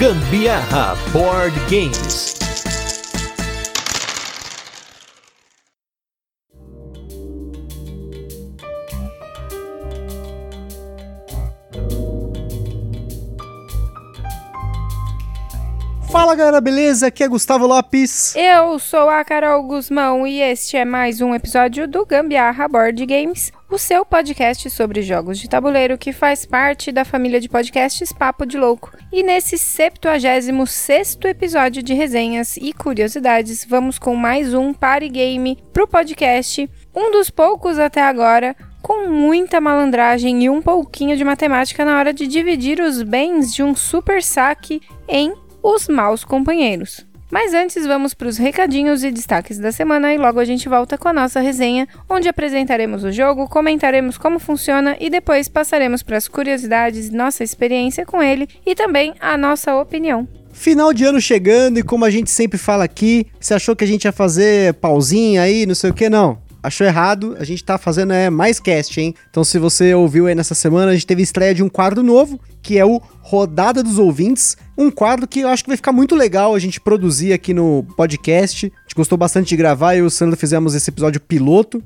Gambiarra Board Games. Fala galera, beleza? Aqui é Gustavo Lopes. Eu sou a Carol Guzmão e este é mais um episódio do Gambiarra Board Games, o seu podcast sobre jogos de tabuleiro que faz parte da família de podcasts Papo de Louco. E nesse 76 episódio de resenhas e curiosidades, vamos com mais um party game pro podcast, um dos poucos até agora com muita malandragem e um pouquinho de matemática na hora de dividir os bens de um super saque em os maus companheiros. Mas antes vamos para os recadinhos e destaques da semana e logo a gente volta com a nossa resenha, onde apresentaremos o jogo, comentaremos como funciona e depois passaremos para as curiosidades, nossa experiência com ele e também a nossa opinião. Final de ano chegando e como a gente sempre fala aqui, você achou que a gente ia fazer pausinha aí, não sei o que, não achou errado, a gente tá fazendo é, mais cast, hein? Então, se você ouviu aí nessa semana, a gente teve estreia de um quadro novo, que é o Rodada dos Ouvintes. Um quadro que eu acho que vai ficar muito legal a gente produzir aqui no podcast. A gente gostou bastante de gravar, eu e o Sandro fizemos esse episódio piloto.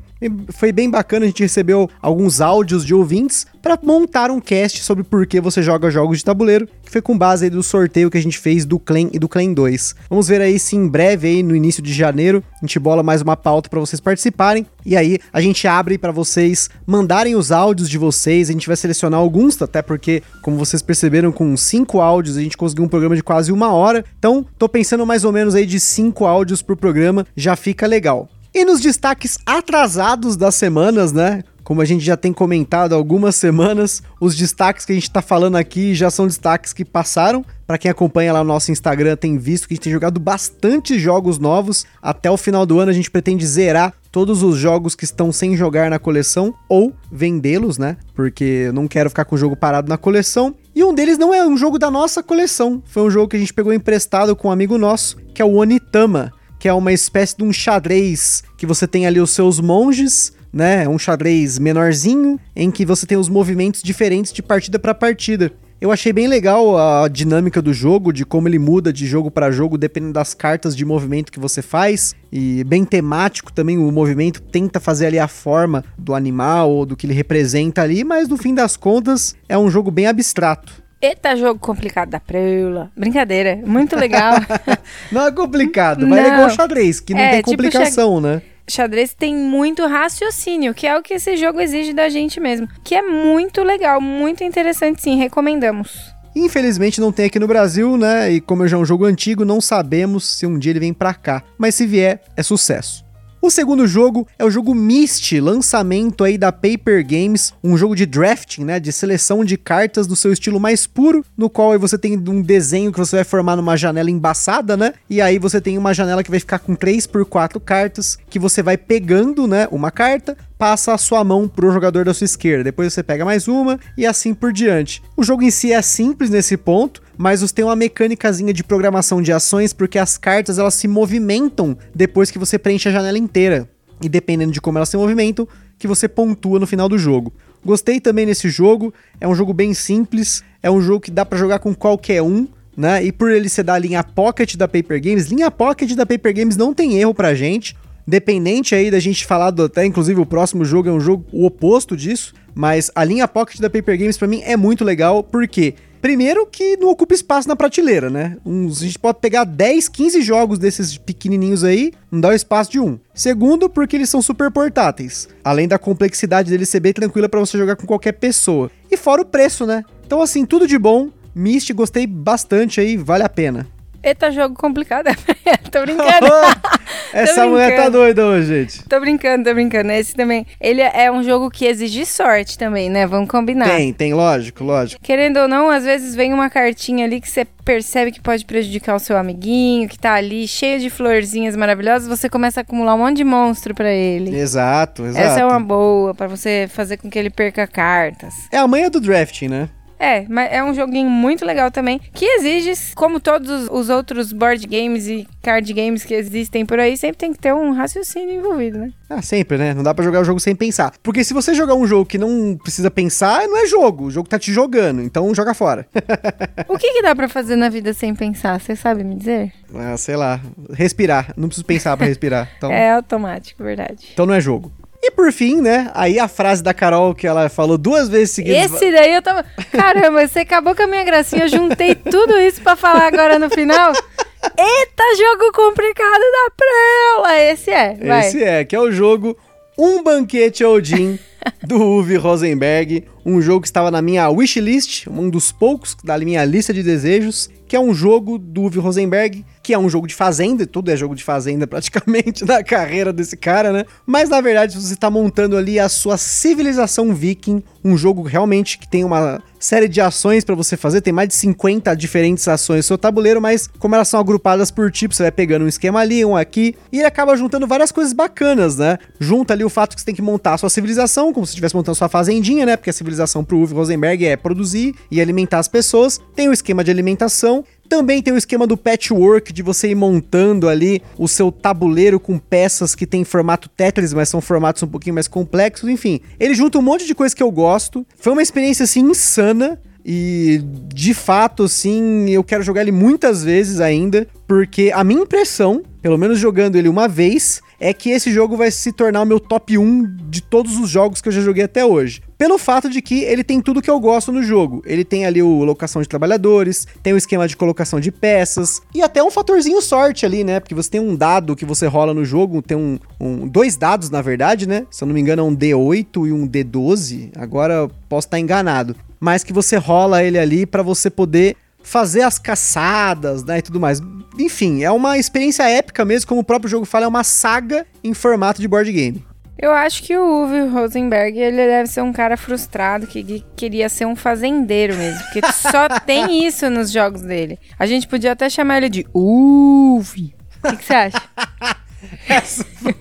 Foi bem bacana, a gente recebeu alguns áudios de ouvintes para montar um cast sobre por que você joga jogos de tabuleiro, que foi com base aí do sorteio que a gente fez do Clan e do Clan 2. Vamos ver aí se em breve aí no início de janeiro a gente bola mais uma pauta para vocês participarem e aí a gente abre para vocês mandarem os áudios de vocês, a gente vai selecionar alguns, até porque como vocês perceberam com cinco áudios a gente conseguiu um programa de quase uma hora. Então, tô pensando mais ou menos aí de cinco áudios por programa, já fica legal. E nos destaques atrasados das semanas, né? Como a gente já tem comentado algumas semanas, os destaques que a gente está falando aqui já são destaques que passaram. Para quem acompanha lá no nosso Instagram, tem visto que a gente tem jogado bastante jogos novos. Até o final do ano a gente pretende zerar todos os jogos que estão sem jogar na coleção ou vendê-los, né? Porque não quero ficar com o jogo parado na coleção. E um deles não é um jogo da nossa coleção, foi um jogo que a gente pegou emprestado com um amigo nosso, que é o Onitama, que é uma espécie de um xadrez que você tem ali os seus monges né? Um xadrez menorzinho em que você tem os movimentos diferentes de partida para partida. Eu achei bem legal a dinâmica do jogo, de como ele muda de jogo para jogo dependendo das cartas de movimento que você faz, e bem temático também o movimento tenta fazer ali a forma do animal ou do que ele representa ali, mas no fim das contas é um jogo bem abstrato. Eita, jogo complicado da preula. Brincadeira, muito legal. não é complicado, mas é igual xadrez, que não é, tem tipo complicação, tipo, né? xadrez tem muito raciocínio, que é o que esse jogo exige da gente mesmo. Que é muito legal, muito interessante sim, recomendamos. Infelizmente não tem aqui no Brasil, né? E como já é um jogo antigo, não sabemos se um dia ele vem pra cá. Mas se vier, é sucesso. O segundo jogo é o jogo Myst, lançamento aí da Paper Games, um jogo de drafting, né, de seleção de cartas do seu estilo mais puro, no qual você tem um desenho que você vai formar numa janela embaçada, né? E aí você tem uma janela que vai ficar com 3 por 4 cartas, que você vai pegando, né, uma carta, passa a sua mão pro jogador da sua esquerda, depois você pega mais uma e assim por diante. O jogo em si é simples nesse ponto, mas você tem uma mecânicazinha de programação de ações porque as cartas elas se movimentam depois que você preenche a janela inteira. E dependendo de como elas se movimentam, que você pontua no final do jogo. Gostei também nesse jogo, é um jogo bem simples, é um jogo que dá para jogar com qualquer um, né? E por ele ser da linha Pocket da Paper Games, linha Pocket da Paper Games não tem erro pra gente. Dependente aí da gente falar do, até inclusive o próximo jogo é um jogo o oposto disso, mas a linha Pocket da Paper Games para mim é muito legal, porque Primeiro que não ocupa espaço na prateleira, né? Uns, a gente pode pegar 10, 15 jogos desses pequenininhos aí, não dá o espaço de um. Segundo, porque eles são super portáteis. Além da complexidade deles ser bem tranquila para você jogar com qualquer pessoa. E fora o preço, né? Então assim, tudo de bom. Myst, gostei bastante aí, vale a pena. Eita, jogo complicado. tô brincando. Essa tô mulher tá doida hoje, gente. Tô brincando, tô brincando. Esse também. Ele é um jogo que exige sorte também, né? Vamos combinar. Tem, tem, lógico, lógico. Querendo ou não, às vezes vem uma cartinha ali que você percebe que pode prejudicar o seu amiguinho, que tá ali cheio de florzinhas maravilhosas, você começa a acumular um monte de monstro para ele. Exato, exato. Essa é uma boa para você fazer com que ele perca cartas. É a manha do drafting, né? É, mas é um joguinho muito legal também, que exige, como todos os outros board games e card games que existem por aí, sempre tem que ter um raciocínio envolvido, né? Ah, sempre, né? Não dá pra jogar o jogo sem pensar. Porque se você jogar um jogo que não precisa pensar, não é jogo. O jogo tá te jogando, então joga fora. o que, que dá pra fazer na vida sem pensar? Você sabe me dizer? Ah, sei lá. Respirar. Não preciso pensar pra respirar. Então... é automático, verdade. Então não é jogo. E por fim, né? Aí a frase da Carol que ela falou duas vezes seguidas. Esse daí eu tava. Caramba, você acabou com a minha gracinha. Eu juntei tudo isso pra falar agora no final. Eita, jogo complicado da Prela! Esse é, vai. Esse é, que é o jogo Um Banquete Odin do Uwe Rosenberg. Um jogo que estava na minha wishlist, um dos poucos da minha lista de desejos, que é um jogo do Uwe Rosenberg que é um jogo de fazenda, tudo é jogo de fazenda praticamente na carreira desse cara, né? Mas na verdade você está montando ali a sua civilização viking, um jogo realmente que tem uma série de ações para você fazer, tem mais de 50 diferentes ações no seu tabuleiro, mas como elas são agrupadas por tipo, você vai pegando um esquema ali, um aqui, e ele acaba juntando várias coisas bacanas, né? Junta ali o fato que você tem que montar a sua civilização, como se estivesse montando sua fazendinha, né? Porque a civilização pro Uwe Rosenberg é produzir e alimentar as pessoas. Tem o esquema de alimentação também tem o esquema do patchwork, de você ir montando ali o seu tabuleiro com peças que tem formato Tetris, mas são formatos um pouquinho mais complexos. Enfim, ele junta um monte de coisa que eu gosto. Foi uma experiência assim insana. E de fato, sim, eu quero jogar ele muitas vezes ainda, porque a minha impressão, pelo menos jogando ele uma vez, é que esse jogo vai se tornar o meu top 1 de todos os jogos que eu já joguei até hoje. Pelo fato de que ele tem tudo que eu gosto no jogo. Ele tem ali o locação de trabalhadores, tem o esquema de colocação de peças e até um fatorzinho sorte ali, né? Porque você tem um dado que você rola no jogo, tem um, um dois dados na verdade, né? Se eu não me engano é um D8 e um D12. Agora posso estar enganado, mas que você rola ele ali para você poder fazer as caçadas, né, e tudo mais. Enfim, é uma experiência épica mesmo, como o próprio jogo fala, é uma saga em formato de board game. Eu acho que o Uwe Rosenberg, ele deve ser um cara frustrado que queria ser um fazendeiro mesmo, porque só tem isso nos jogos dele. A gente podia até chamar ele de Uwe. O que você acha? Essa foi,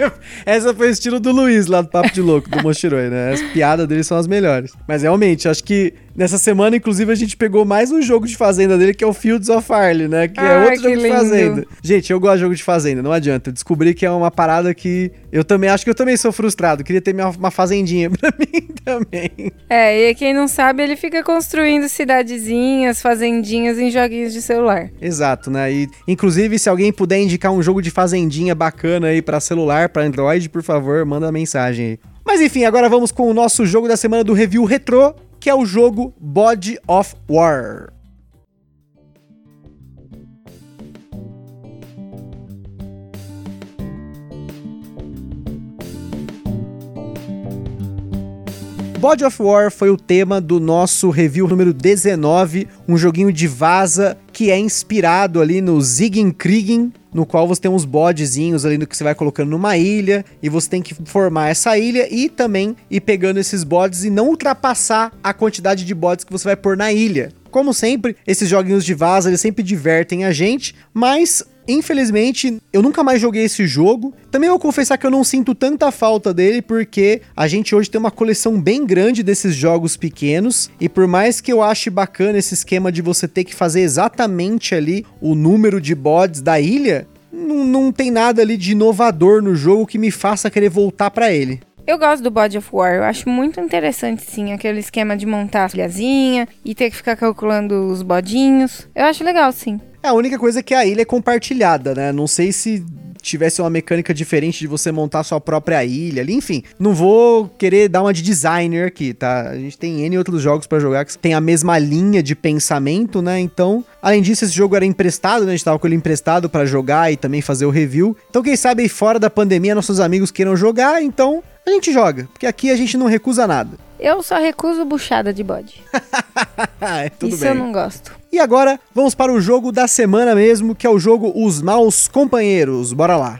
essa foi o estilo do Luiz lá do Papo de Louco, do Mochiroi, né? As piadas dele são as melhores. Mas realmente, acho que nessa semana, inclusive, a gente pegou mais um jogo de fazenda dele, que é o Fields of Arle, né? Que é outro jogo lindo. de fazenda. Gente, eu gosto de jogo de fazenda, não adianta. Eu descobri que é uma parada que eu também acho que eu também sou frustrado. Queria ter uma fazendinha pra mim também. É, e quem não sabe, ele fica construindo cidadezinhas, fazendinhas em joguinhos de celular. Exato, né? E, inclusive, se alguém puder indicar um jogo de fazendinha bacana aí para celular, para Android, por favor, manda mensagem aí. Mas enfim, agora vamos com o nosso jogo da semana do review retrô, que é o jogo Body of War. Body of War foi o tema do nosso review número 19, um joguinho de vaza que é inspirado ali no Ziggenkriegen, no qual você tem uns bodezinhos ali no que você vai colocando numa ilha e você tem que formar essa ilha e também ir pegando esses bodes e não ultrapassar a quantidade de bodes que você vai pôr na ilha. Como sempre, esses joguinhos de vaza, eles sempre divertem a gente, mas Infelizmente, eu nunca mais joguei esse jogo. Também vou confessar que eu não sinto tanta falta dele, porque a gente hoje tem uma coleção bem grande desses jogos pequenos. E por mais que eu ache bacana esse esquema de você ter que fazer exatamente ali o número de bods da ilha, não, não tem nada ali de inovador no jogo que me faça querer voltar para ele. Eu gosto do Body of War, eu acho muito interessante, sim, aquele esquema de montar a filhazinha e ter que ficar calculando os bodinhos. Eu acho legal, sim. É, a única coisa é que a ilha é compartilhada, né? Não sei se tivesse uma mecânica diferente de você montar sua própria ilha ali, enfim. Não vou querer dar uma de designer aqui, tá? A gente tem N outros jogos para jogar que tem a mesma linha de pensamento, né? Então, além disso, esse jogo era emprestado, né? A gente tava com ele emprestado para jogar e também fazer o review. Então, quem sabe aí fora da pandemia nossos amigos queiram jogar, então a gente joga, porque aqui a gente não recusa nada. Eu só recuso buchada de bode. é, tudo Isso bem. eu não gosto. E agora, vamos para o jogo da semana mesmo, que é o jogo Os Maus Companheiros. Bora lá.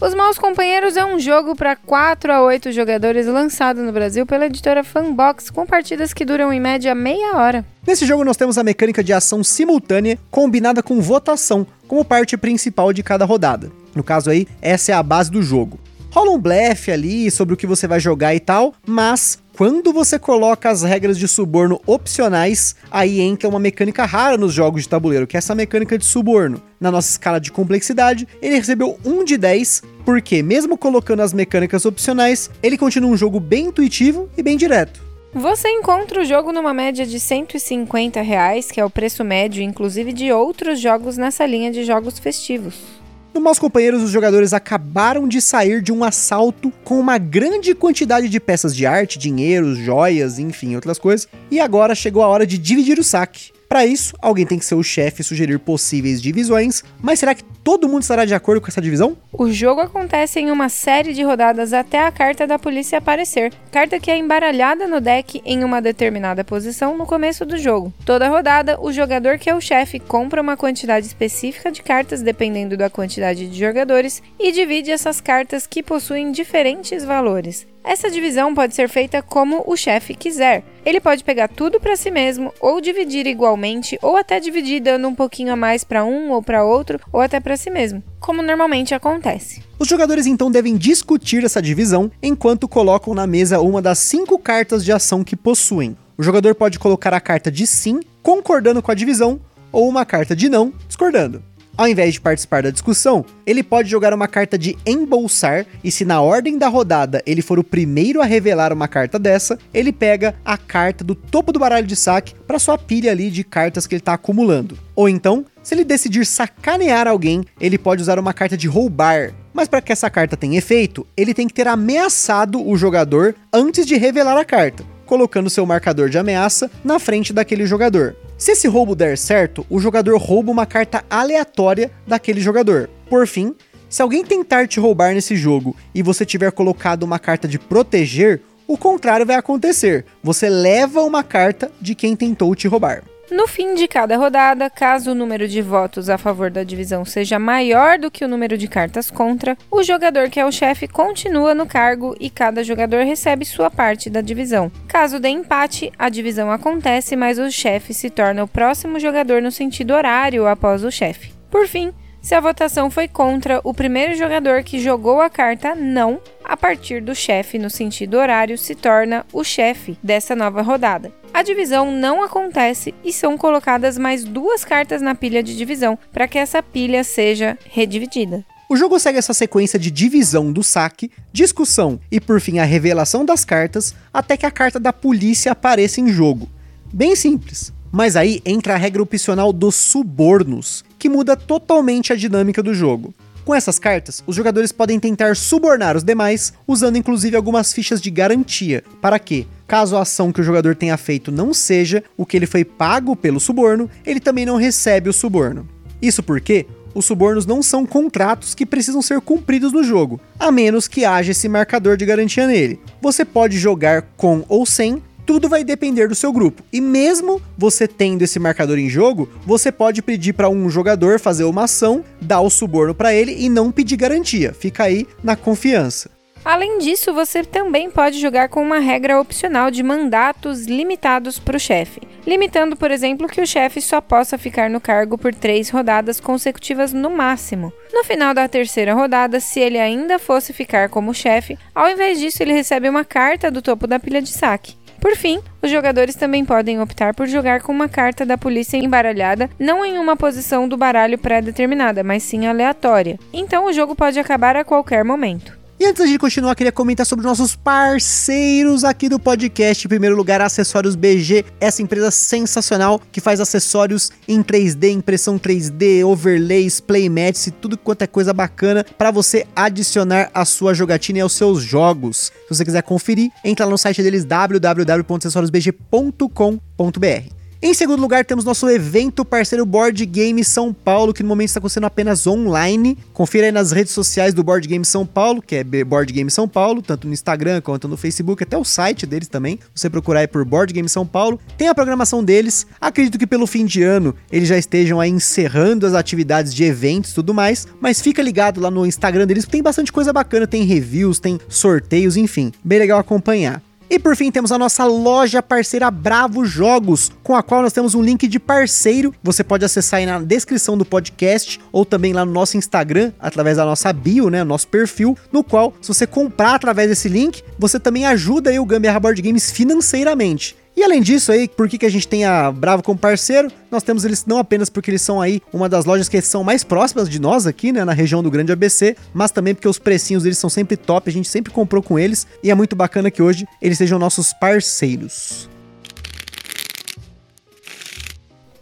Os Maus Companheiros é um jogo para 4 a 8 jogadores lançado no Brasil pela editora Fanbox, com partidas que duram em média meia hora. Nesse jogo nós temos a mecânica de ação simultânea combinada com votação como parte principal de cada rodada. No caso aí, essa é a base do jogo. Rola um blefe ali sobre o que você vai jogar e tal, mas quando você coloca as regras de suborno opcionais, aí entra uma mecânica rara nos jogos de tabuleiro, que é essa mecânica de suborno. Na nossa escala de complexidade, ele recebeu 1 de 10, porque mesmo colocando as mecânicas opcionais, ele continua um jogo bem intuitivo e bem direto. Você encontra o jogo numa média de 150 reais, que é o preço médio, inclusive de outros jogos nessa linha de jogos festivos. No Maus Companheiros, os jogadores acabaram de sair de um assalto com uma grande quantidade de peças de arte, dinheiro, joias, enfim, outras coisas, e agora chegou a hora de dividir o saque. Para isso, alguém tem que ser o chefe e sugerir possíveis divisões, mas será que todo mundo estará de acordo com essa divisão? O jogo acontece em uma série de rodadas até a carta da polícia aparecer, carta que é embaralhada no deck em uma determinada posição no começo do jogo. Toda rodada, o jogador que é o chefe compra uma quantidade específica de cartas dependendo da quantidade de jogadores e divide essas cartas que possuem diferentes valores. Essa divisão pode ser feita como o chefe quiser. Ele pode pegar tudo para si mesmo, ou dividir igualmente, ou até dividir dando um pouquinho a mais para um ou para outro, ou até para si mesmo, como normalmente acontece. Os jogadores então devem discutir essa divisão enquanto colocam na mesa uma das cinco cartas de ação que possuem. O jogador pode colocar a carta de sim, concordando com a divisão, ou uma carta de não, discordando. Ao invés de participar da discussão, ele pode jogar uma carta de embolsar e se na ordem da rodada ele for o primeiro a revelar uma carta dessa, ele pega a carta do topo do baralho de saque para sua pilha ali de cartas que ele está acumulando. Ou então, se ele decidir sacanear alguém, ele pode usar uma carta de roubar. Mas para que essa carta tenha efeito, ele tem que ter ameaçado o jogador antes de revelar a carta, colocando seu marcador de ameaça na frente daquele jogador. Se esse roubo der certo, o jogador rouba uma carta aleatória daquele jogador. Por fim, se alguém tentar te roubar nesse jogo e você tiver colocado uma carta de proteger, o contrário vai acontecer. Você leva uma carta de quem tentou te roubar. No fim de cada rodada, caso o número de votos a favor da divisão seja maior do que o número de cartas contra, o jogador que é o chefe continua no cargo e cada jogador recebe sua parte da divisão. Caso dê empate, a divisão acontece, mas o chefe se torna o próximo jogador no sentido horário após o chefe. Por fim, se a votação foi contra, o primeiro jogador que jogou a carta não, a partir do chefe no sentido horário, se torna o chefe dessa nova rodada. A divisão não acontece e são colocadas mais duas cartas na pilha de divisão para que essa pilha seja redividida. O jogo segue essa sequência de divisão do saque, discussão e por fim a revelação das cartas, até que a carta da polícia apareça em jogo. Bem simples. Mas aí entra a regra opcional dos subornos, que muda totalmente a dinâmica do jogo. Com essas cartas, os jogadores podem tentar subornar os demais, usando inclusive algumas fichas de garantia, para que, caso a ação que o jogador tenha feito não seja o que ele foi pago pelo suborno, ele também não recebe o suborno. Isso porque os subornos não são contratos que precisam ser cumpridos no jogo, a menos que haja esse marcador de garantia nele. Você pode jogar com ou sem, tudo vai depender do seu grupo. E mesmo você tendo esse marcador em jogo, você pode pedir para um jogador fazer uma ação, dar o suborno para ele e não pedir garantia. Fica aí na confiança. Além disso, você também pode jogar com uma regra opcional de mandatos limitados para o chefe, limitando, por exemplo, que o chefe só possa ficar no cargo por três rodadas consecutivas no máximo. No final da terceira rodada, se ele ainda fosse ficar como chefe, ao invés disso, ele recebe uma carta do topo da pilha de saque. Por fim, os jogadores também podem optar por jogar com uma carta da polícia embaralhada, não em uma posição do baralho pré-determinada, mas sim aleatória. Então o jogo pode acabar a qualquer momento. E antes de continuar, queria comentar sobre nossos parceiros aqui do podcast. Em primeiro lugar, Acessórios BG, essa empresa sensacional que faz acessórios em 3D, impressão 3D, overlays, playmats e tudo quanto é coisa bacana para você adicionar a sua jogatina e aos seus jogos. Se você quiser conferir, entra lá no site deles www.acessoriosbg.com.br. Em segundo lugar, temos nosso evento parceiro Board Game São Paulo, que no momento está acontecendo apenas online. Confira aí nas redes sociais do Board Game São Paulo, que é Board Game São Paulo, tanto no Instagram quanto no Facebook, até o site deles também. Você procurar aí por Board Game São Paulo. Tem a programação deles. Acredito que pelo fim de ano eles já estejam aí encerrando as atividades de eventos e tudo mais, mas fica ligado lá no Instagram deles, tem bastante coisa bacana, tem reviews, tem sorteios, enfim, bem legal acompanhar. E por fim, temos a nossa loja parceira Bravo Jogos, com a qual nós temos um link de parceiro. Você pode acessar aí na descrição do podcast ou também lá no nosso Instagram, através da nossa bio, né, nosso perfil, no qual, se você comprar através desse link, você também ajuda aí o Gambiarra Board Games financeiramente. E além disso aí, por que, que a gente tem a Bravo como parceiro? Nós temos eles não apenas porque eles são aí uma das lojas que são mais próximas de nós aqui, né, na região do Grande ABC, mas também porque os precinhos deles são sempre top, a gente sempre comprou com eles e é muito bacana que hoje eles sejam nossos parceiros.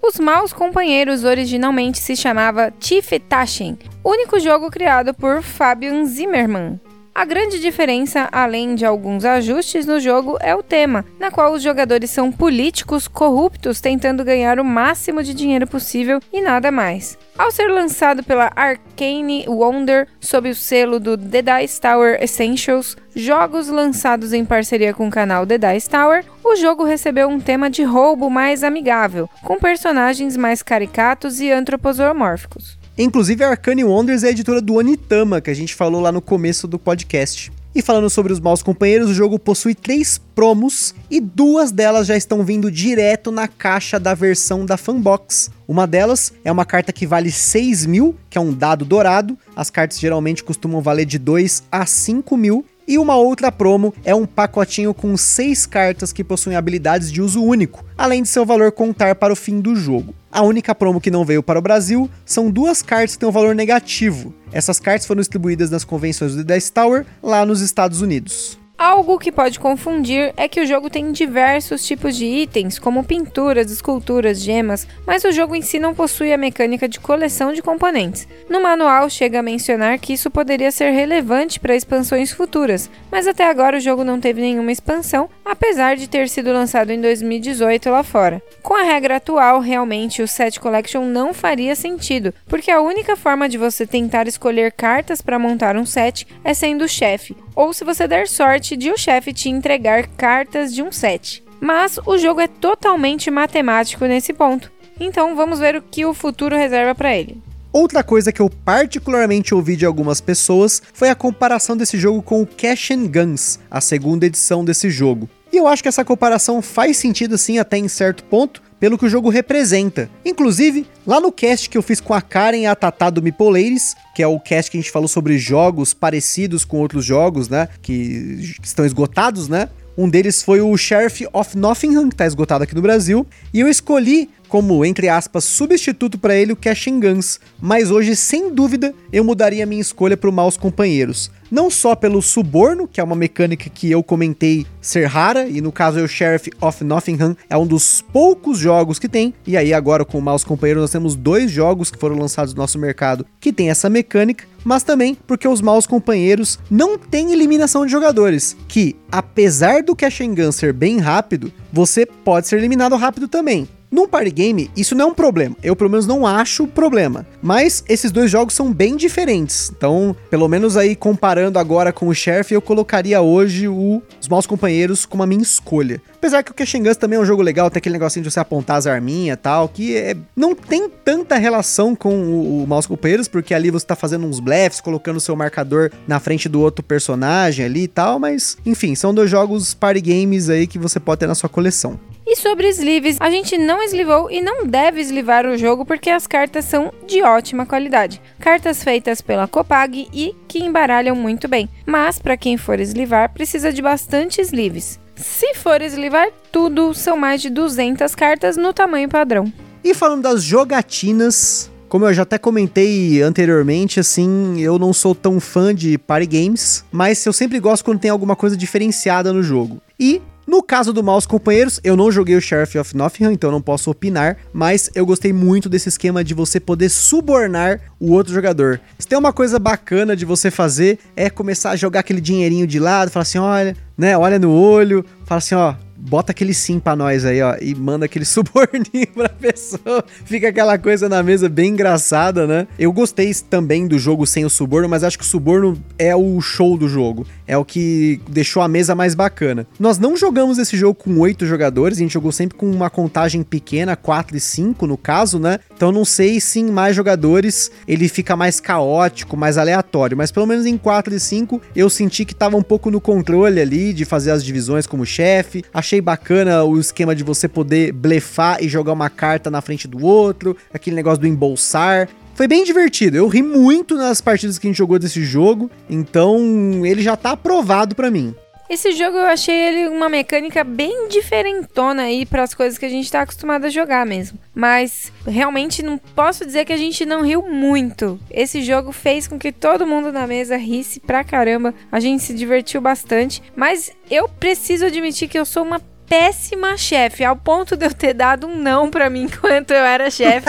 Os Maus Companheiros originalmente se chamava Tiefetaschen, único jogo criado por Fabian Zimmermann. A grande diferença, além de alguns ajustes no jogo, é o tema, na qual os jogadores são políticos corruptos tentando ganhar o máximo de dinheiro possível e nada mais. Ao ser lançado pela Arcane Wonder sob o selo do The Dice Tower Essentials, jogos lançados em parceria com o canal The Dice Tower, o jogo recebeu um tema de roubo mais amigável, com personagens mais caricatos e antropomórficos. Inclusive, a Arcane Wonders é a editora do Onitama, que a gente falou lá no começo do podcast. E falando sobre os maus companheiros, o jogo possui três promos e duas delas já estão vindo direto na caixa da versão da Fanbox. Uma delas é uma carta que vale 6 mil, que é um dado dourado. As cartas geralmente costumam valer de 2 a 5 mil. E uma outra promo é um pacotinho com seis cartas que possuem habilidades de uso único, além de seu valor contar para o fim do jogo. A única promo que não veio para o Brasil são duas cartas que têm um valor negativo. Essas cartas foram distribuídas nas convenções do Dice Tower lá nos Estados Unidos. Algo que pode confundir é que o jogo tem diversos tipos de itens, como pinturas, esculturas, gemas, mas o jogo em si não possui a mecânica de coleção de componentes. No manual chega a mencionar que isso poderia ser relevante para expansões futuras, mas até agora o jogo não teve nenhuma expansão, apesar de ter sido lançado em 2018 lá fora. Com a regra atual, realmente o Set Collection não faria sentido, porque a única forma de você tentar escolher cartas para montar um set é sendo o chefe, ou se você der sorte de o chefe te entregar cartas de um set. Mas o jogo é totalmente matemático nesse ponto. Então vamos ver o que o futuro reserva para ele. Outra coisa que eu particularmente ouvi de algumas pessoas foi a comparação desse jogo com o Cash and Guns, a segunda edição desse jogo. E eu acho que essa comparação faz sentido sim até em certo ponto, pelo que o jogo representa. Inclusive, lá no cast que eu fiz com a Karen e a Tatá do Mipoleiros, que é o cast que a gente falou sobre jogos parecidos com outros jogos, né, que, estão esgotados, né? Um deles foi o Sheriff of Nottingham, que tá esgotado aqui no Brasil, e eu escolhi como, entre aspas, substituto para ele o Cash Guns, mas hoje, sem dúvida, eu mudaria minha escolha para o Maus Companheiros. Não só pelo suborno, que é uma mecânica que eu comentei ser rara, e no caso é o Sheriff of Nottingham, é um dos poucos jogos que tem, e aí agora com o Maus Companheiros nós temos dois jogos que foram lançados no nosso mercado que tem essa mecânica, mas também porque os Maus Companheiros não têm eliminação de jogadores, que apesar do Cash Gun ser bem rápido, você pode ser eliminado rápido também. Num party game, isso não é um problema. Eu, pelo menos, não acho problema. Mas esses dois jogos são bem diferentes. Então, pelo menos aí, comparando agora com o Sheriff, eu colocaria hoje o, os Maus Companheiros como a minha escolha. Apesar que o Cash Guns também é um jogo legal, tem aquele negocinho de você apontar as arminhas e tal, que é, não tem tanta relação com o, o Maus Companheiros, porque ali você tá fazendo uns blefs, colocando o seu marcador na frente do outro personagem ali e tal, mas, enfim, são dois jogos party games aí que você pode ter na sua coleção. Sobre sleeves, a gente não eslivou e não deve eslivar o jogo porque as cartas são de ótima qualidade. Cartas feitas pela Copag e que embaralham muito bem. Mas para quem for eslivar, precisa de bastante sleeves. Se for eslivar tudo, são mais de 200 cartas no tamanho padrão. E falando das jogatinas, como eu já até comentei anteriormente, assim, eu não sou tão fã de party games, mas eu sempre gosto quando tem alguma coisa diferenciada no jogo. E no caso do Maus Companheiros, eu não joguei o Sheriff of Nottingham, então não posso opinar, mas eu gostei muito desse esquema de você poder subornar o outro jogador. Se tem uma coisa bacana de você fazer, é começar a jogar aquele dinheirinho de lado, falar assim, olha, né, olha no olho, fala assim, ó, bota aquele sim pra nós aí, ó, e manda aquele suborninho pra pessoa. Fica aquela coisa na mesa bem engraçada, né? Eu gostei também do jogo sem o suborno, mas acho que o suborno é o show do jogo. É o que deixou a mesa mais bacana. Nós não jogamos esse jogo com oito jogadores, a gente jogou sempre com uma contagem pequena, 4 e 5 no caso, né? Então não sei se em mais jogadores ele fica mais caótico, mais aleatório, mas pelo menos em 4 e 5 eu senti que tava um pouco no controle ali de fazer as divisões como chefe. Achei bacana o esquema de você poder blefar e jogar uma carta na frente do outro, aquele negócio do embolsar. Foi bem divertido. Eu ri muito nas partidas que a gente jogou desse jogo, então ele já tá aprovado para mim. Esse jogo eu achei ele uma mecânica bem diferentona aí para as coisas que a gente tá acostumado a jogar mesmo. Mas realmente não posso dizer que a gente não riu muito. Esse jogo fez com que todo mundo na mesa risse pra caramba. A gente se divertiu bastante, mas eu preciso admitir que eu sou uma péssima chefe, ao ponto de eu ter dado um não para mim enquanto eu era chefe.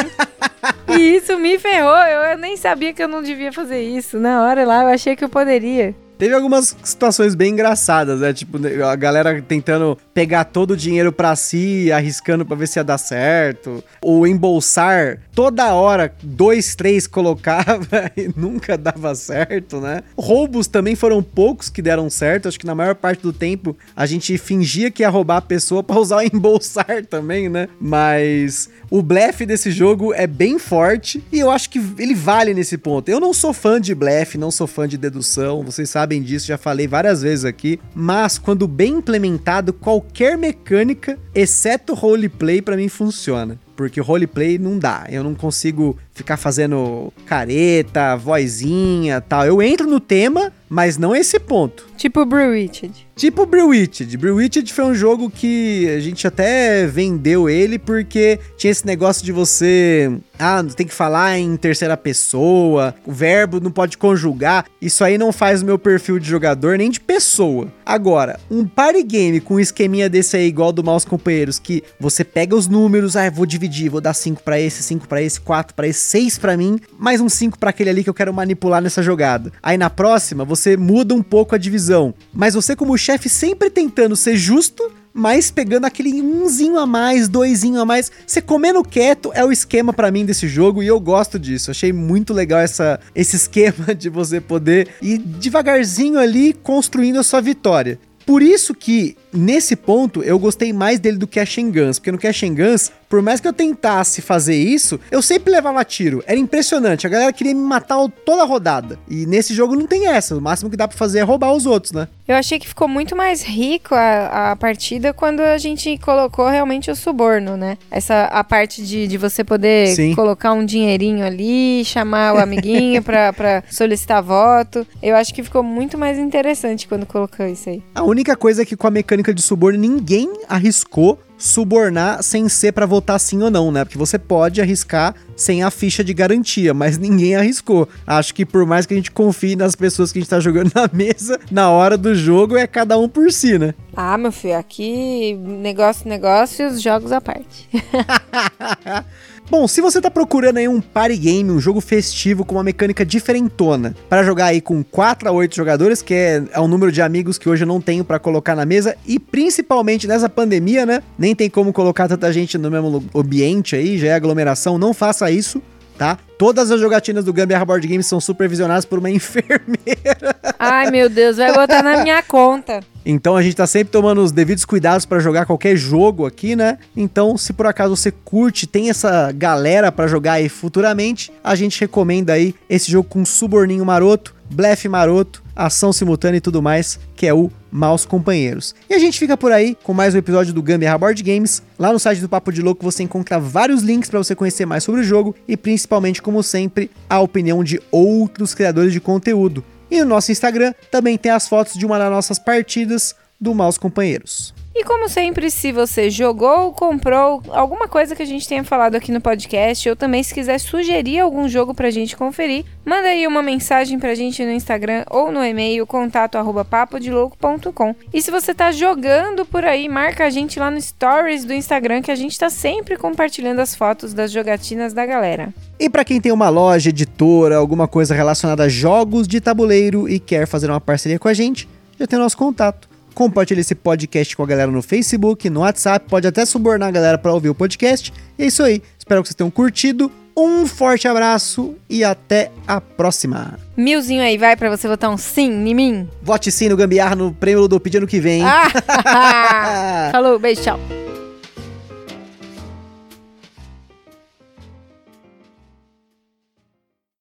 e isso me ferrou. Eu, eu nem sabia que eu não devia fazer isso. Na hora lá, eu achei que eu poderia. Teve algumas situações bem engraçadas, né? Tipo, a galera tentando pegar todo o dinheiro para si, arriscando para ver se ia dar certo. Ou embolsar toda hora, dois, três colocava e nunca dava certo, né? Roubos também foram poucos que deram certo. Acho que na maior parte do tempo a gente fingia que ia roubar a pessoa para usar o embolsar também, né? Mas o blefe desse jogo é bem forte e eu acho que ele vale nesse ponto. Eu não sou fã de blefe, não sou fã de dedução, vocês sabem disso, já falei várias vezes aqui, mas quando bem implementado, qualquer mecânica, exceto roleplay, para mim funciona. Porque roleplay não dá. Eu não consigo ficar fazendo careta, vozinha tal. Eu entro no tema, mas não esse ponto. Tipo Brewitched. Tipo Brewitched. Brewitched foi um jogo que a gente até vendeu ele porque tinha esse negócio de você... Ah, tem que falar em terceira pessoa, o verbo não pode conjugar. Isso aí não faz o meu perfil de jogador nem de pessoa. Agora, um party game com um esqueminha desse aí igual do Maus Companheiros, que você pega os números, ah, vou dividir, vou dar 5 para esse, 5 para esse, 4 para esse, 6 para mim, mais um 5 para aquele ali que eu quero manipular nessa jogada. Aí na próxima, você muda um pouco a divisão, mas você como chefe sempre tentando ser justo, mas pegando aquele umzinho a mais, doisinho a mais. Você comendo quieto é o esquema para mim desse jogo e eu gosto disso. Achei muito legal essa, esse esquema de você poder ir devagarzinho ali construindo a sua vitória. Por isso que, nesse ponto, eu gostei mais dele do que a Shengans, porque no Cash Guns por mais que eu tentasse fazer isso, eu sempre levava tiro. Era impressionante. A galera queria me matar toda a rodada. E nesse jogo não tem essa. O máximo que dá pra fazer é roubar os outros, né? Eu achei que ficou muito mais rico a, a partida quando a gente colocou realmente o suborno, né? Essa a parte de, de você poder Sim. colocar um dinheirinho ali, chamar o amiguinho pra, pra solicitar voto. Eu acho que ficou muito mais interessante quando colocou isso aí. A única coisa é que com a mecânica de suborno ninguém arriscou subornar sem ser para votar sim ou não, né? Porque você pode arriscar sem a ficha de garantia, mas ninguém arriscou. Acho que por mais que a gente confie nas pessoas que a gente tá jogando na mesa, na hora do jogo é cada um por si, né? Ah, meu filho, aqui negócio, negócios, jogos à parte. Bom, se você tá procurando aí um party game, um jogo festivo com uma mecânica diferentona, para jogar aí com 4 a 8 jogadores, que é, é um número de amigos que hoje eu não tenho para colocar na mesa, e principalmente nessa pandemia, né? Nem tem como colocar tanta gente no mesmo ambiente aí, já é aglomeração, não faça isso tá? Todas as jogatinas do Gambiarra Board Games são supervisionadas por uma enfermeira. Ai, meu Deus, vai botar na minha conta. Então a gente tá sempre tomando os devidos cuidados para jogar qualquer jogo aqui, né? Então, se por acaso você curte, tem essa galera para jogar aí futuramente, a gente recomenda aí esse jogo com suborninho maroto, blefe maroto, ação simultânea e tudo mais, que é o Maus Companheiros. E a gente fica por aí com mais um episódio do Gambiarra Board Games. Lá no site do Papo de Louco você encontra vários links para você conhecer mais sobre o jogo e principalmente, como sempre, a opinião de outros criadores de conteúdo. E no nosso Instagram também tem as fotos de uma das nossas partidas do Maus Companheiros. E como sempre, se você jogou, comprou alguma coisa que a gente tenha falado aqui no podcast, ou também se quiser sugerir algum jogo pra gente conferir, manda aí uma mensagem pra gente no Instagram ou no e-mail contato arroba papodelouco.com. E se você tá jogando por aí, marca a gente lá no stories do Instagram que a gente tá sempre compartilhando as fotos das jogatinas da galera. E para quem tem uma loja, editora, alguma coisa relacionada a jogos de tabuleiro e quer fazer uma parceria com a gente, já tem o nosso contato compartilha esse podcast com a galera no Facebook, no WhatsApp, pode até subornar a galera para ouvir o podcast. E é isso aí. Espero que vocês tenham curtido. Um forte abraço e até a próxima. Milzinho aí, vai pra você votar um sim em mim. Vote sim no Gambiarra no prêmio do ano que vem. Ah! Falou, beijo, tchau.